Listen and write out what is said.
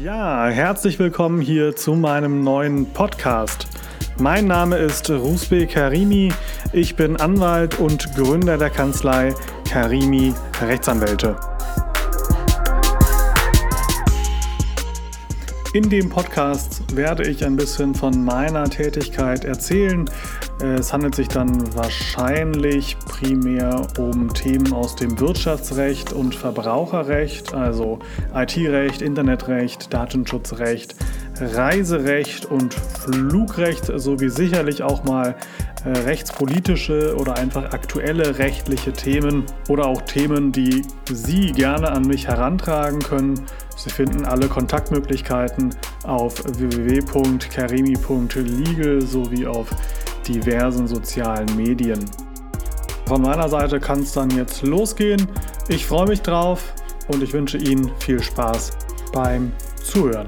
Ja, herzlich willkommen hier zu meinem neuen Podcast. Mein Name ist Rusbe Karimi. Ich bin Anwalt und Gründer der Kanzlei Karimi Rechtsanwälte. In dem Podcast werde ich ein bisschen von meiner Tätigkeit erzählen. Es handelt sich dann wahrscheinlich primär um Themen aus dem Wirtschaftsrecht und Verbraucherrecht, also IT-Recht, Internetrecht, Datenschutzrecht, Reiserecht und Flugrecht sowie sicherlich auch mal äh, rechtspolitische oder einfach aktuelle rechtliche Themen oder auch Themen, die Sie gerne an mich herantragen können. Sie finden alle Kontaktmöglichkeiten auf www.karimi.legal sowie auf diversen sozialen Medien. Von meiner Seite kann es dann jetzt losgehen. Ich freue mich drauf und ich wünsche Ihnen viel Spaß beim Zuhören.